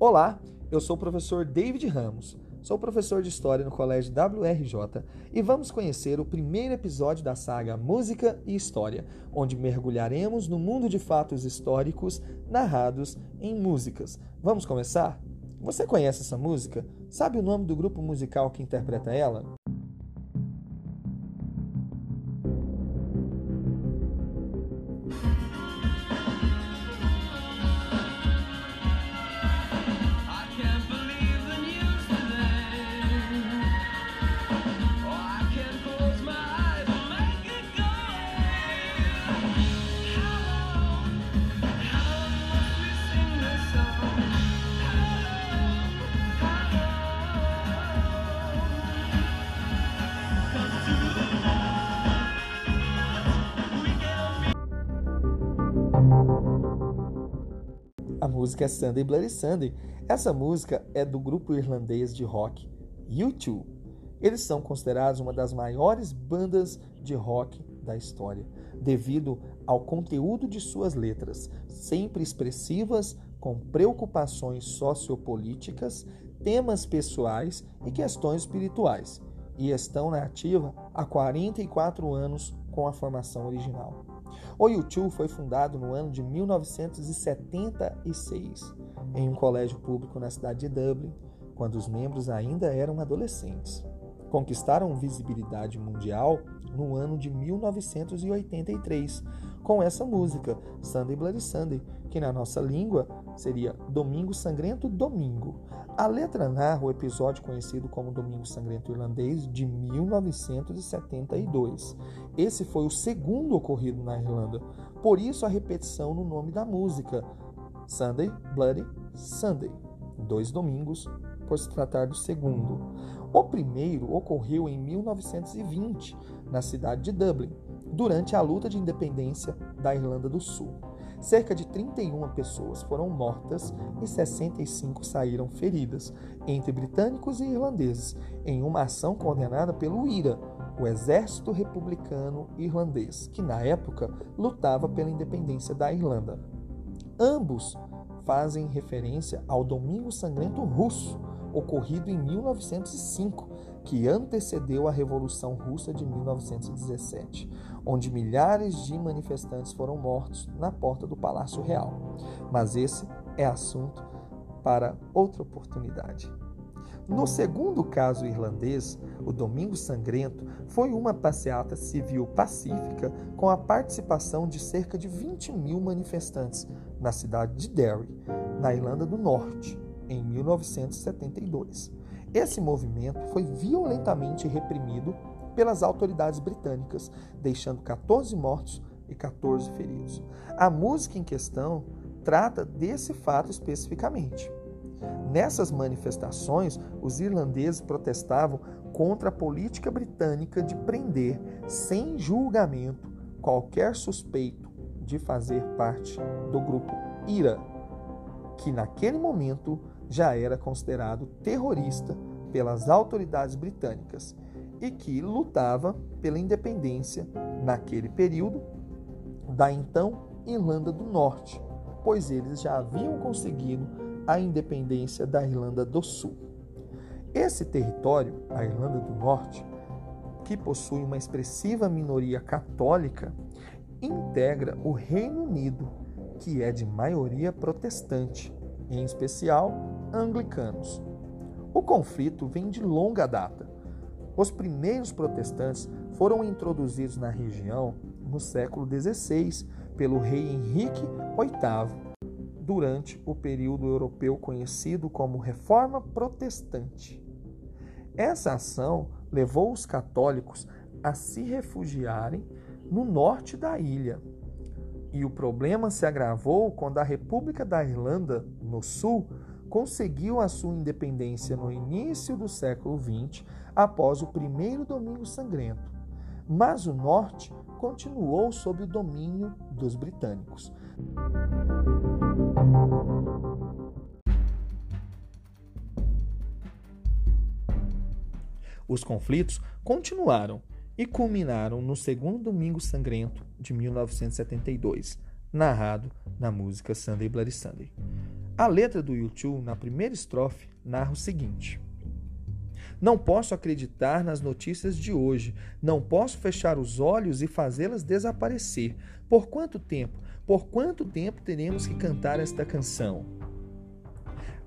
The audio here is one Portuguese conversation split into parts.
Olá, eu sou o professor David Ramos. Sou professor de História no Colégio WRJ e vamos conhecer o primeiro episódio da saga Música e História, onde mergulharemos no mundo de fatos históricos narrados em músicas. Vamos começar? Você conhece essa música? Sabe o nome do grupo musical que interpreta ela? A música é Sunday Bloody Sunday. Essa música é do grupo irlandês de rock U2. Eles são considerados uma das maiores bandas de rock da história, devido ao conteúdo de suas letras, sempre expressivas, com preocupações sociopolíticas, temas pessoais e questões espirituais, e estão na ativa há 44 anos com a formação original. O U2 foi fundado no ano de 1976 em um colégio público na cidade de Dublin, quando os membros ainda eram adolescentes. Conquistaram visibilidade mundial no ano de 1983 com essa música, Sunday Bloody Sunday, que na nossa língua seria Domingo Sangrento Domingo. A letra narra o episódio conhecido como Domingo Sangrento Irlandês de 1972. Esse foi o segundo ocorrido na Irlanda, por isso a repetição no nome da música, Sunday Bloody Sunday, dois domingos, por se tratar do segundo. O primeiro ocorreu em 1920, na cidade de Dublin, durante a luta de independência da Irlanda do Sul. Cerca de 31 pessoas foram mortas e 65 saíram feridas, entre britânicos e irlandeses, em uma ação coordenada pelo IRA, o Exército Republicano Irlandês, que na época lutava pela independência da Irlanda. Ambos fazem referência ao Domingo Sangrento Russo, ocorrido em 1905, que antecedeu a Revolução Russa de 1917, onde milhares de manifestantes foram mortos na porta do Palácio Real. Mas esse é assunto para outra oportunidade. No segundo caso irlandês, o Domingo Sangrento foi uma passeata civil pacífica com a participação de cerca de 20 mil manifestantes na cidade de Derry, na Irlanda do Norte, em 1972. Esse movimento foi violentamente reprimido pelas autoridades britânicas, deixando 14 mortos e 14 feridos. A música em questão trata desse fato especificamente. Nessas manifestações, os irlandeses protestavam contra a política britânica de prender, sem julgamento, qualquer suspeito de fazer parte do grupo IRA, que naquele momento já era considerado terrorista pelas autoridades britânicas e que lutava pela independência naquele período da então Irlanda do Norte, pois eles já haviam conseguido a independência da Irlanda do Sul. Esse território, a Irlanda do Norte, que possui uma expressiva minoria católica, integra o Reino Unido, que é de maioria protestante, em especial anglicanos. O conflito vem de longa data. Os primeiros protestantes foram introduzidos na região no século XVI pelo rei Henrique VIII, durante o período europeu conhecido como Reforma Protestante. Essa ação levou os católicos a se refugiarem no norte da ilha. E o problema se agravou quando a República da Irlanda, no sul, conseguiu a sua independência no início do século XX, após o primeiro Domingo Sangrento. Mas o norte continuou sob o domínio dos britânicos. Os conflitos continuaram e culminaram no segundo Domingo Sangrento de 1972, narrado na música Sunday Bloody Sunday. A letra do YouTube, na primeira estrofe, narra o seguinte: Não posso acreditar nas notícias de hoje, não posso fechar os olhos e fazê-las desaparecer. Por quanto tempo? Por quanto tempo teremos que cantar esta canção?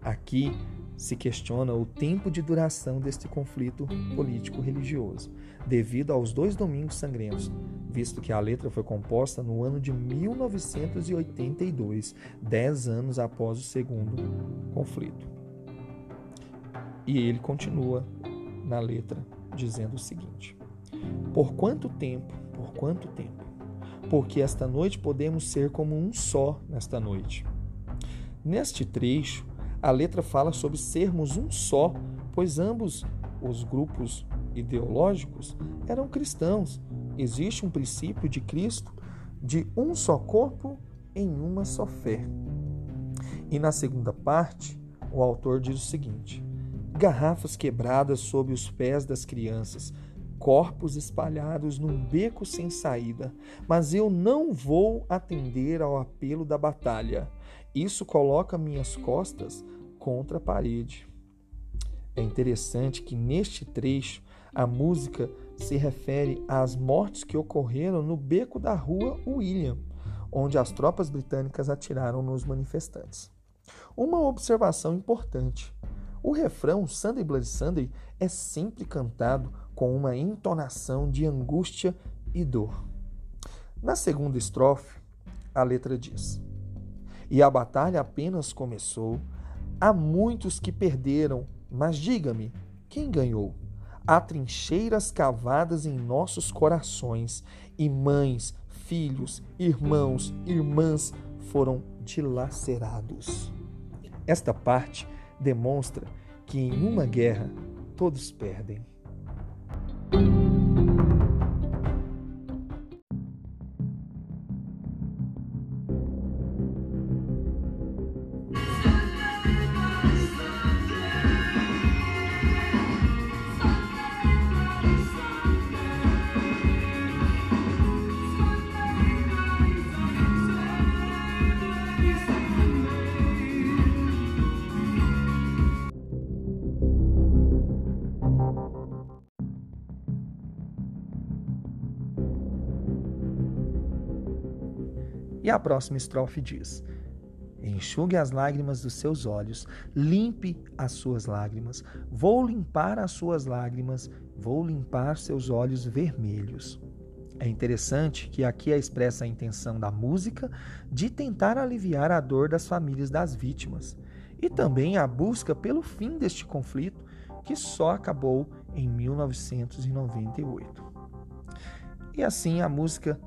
Aqui se questiona o tempo de duração deste conflito político-religioso, devido aos dois domingos sangrentos, visto que a letra foi composta no ano de 1982, dez anos após o segundo conflito. E ele continua na letra dizendo o seguinte: Por quanto tempo, por quanto tempo? Porque esta noite podemos ser como um só nesta noite. Neste trecho, a letra fala sobre sermos um só, pois ambos os grupos ideológicos eram cristãos. Existe um princípio de Cristo de um só corpo em uma só fé. E na segunda parte, o autor diz o seguinte: garrafas quebradas sob os pés das crianças, corpos espalhados num beco sem saída, mas eu não vou atender ao apelo da batalha. Isso coloca minhas costas contra a parede. É interessante que neste trecho a música se refere às mortes que ocorreram no beco da rua William, onde as tropas britânicas atiraram nos manifestantes. Uma observação importante: o refrão Sunday Bloody Sunday é sempre cantado com uma entonação de angústia e dor. Na segunda estrofe, a letra diz: E a batalha apenas começou, há muitos que perderam, mas diga-me, quem ganhou? Há trincheiras cavadas em nossos corações, e mães, filhos, irmãos, irmãs foram dilacerados. Esta parte demonstra que em uma guerra todos perdem. E a próxima estrofe diz: Enxugue as lágrimas dos seus olhos, limpe as suas lágrimas. Vou limpar as suas lágrimas, vou limpar seus olhos vermelhos. É interessante que aqui é expressa a intenção da música de tentar aliviar a dor das famílias das vítimas e também a busca pelo fim deste conflito que só acabou em 1998. E assim a música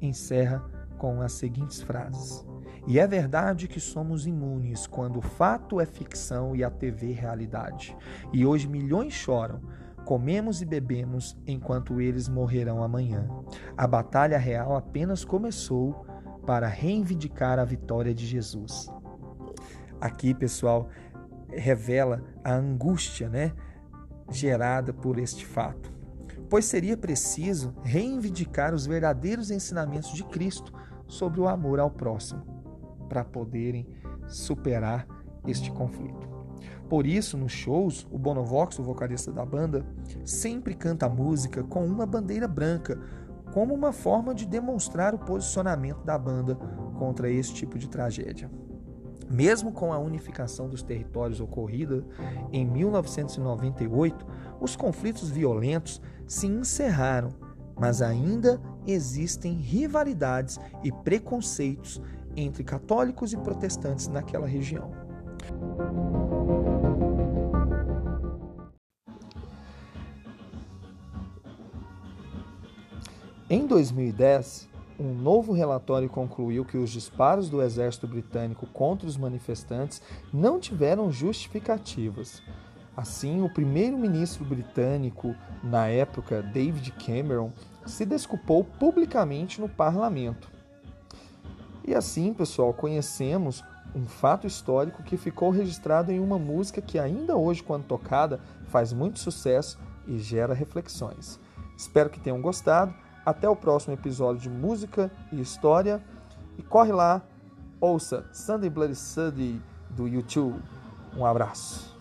encerra com as seguintes frases: E é verdade que somos imunes quando o fato é ficção e a TV realidade. E hoje milhões choram. Comemos e bebemos enquanto eles morrerão amanhã. A batalha real apenas começou para reivindicar a vitória de Jesus. Aqui, pessoal, revela a angústia, né, gerada por este fato. Pois seria preciso reivindicar os verdadeiros ensinamentos de Cristo sobre o amor ao próximo, para poderem superar este conflito. Por isso, nos shows, o Bonovox, o vocalista da banda, sempre canta a música com uma bandeira branca, como uma forma de demonstrar o posicionamento da banda contra esse tipo de tragédia. Mesmo com a unificação dos territórios ocorrida em 1998, os conflitos violentos se encerraram mas ainda existem rivalidades e preconceitos entre católicos e protestantes naquela região. Em 2010, um novo relatório concluiu que os disparos do exército britânico contra os manifestantes não tiveram justificativas. Assim, o primeiro-ministro britânico na época, David Cameron, se desculpou publicamente no parlamento. E assim, pessoal, conhecemos um fato histórico que ficou registrado em uma música que ainda hoje, quando tocada, faz muito sucesso e gera reflexões. Espero que tenham gostado. Até o próximo episódio de Música e História. E corre lá, ouça Sunday Bloody Sunday do YouTube. Um abraço.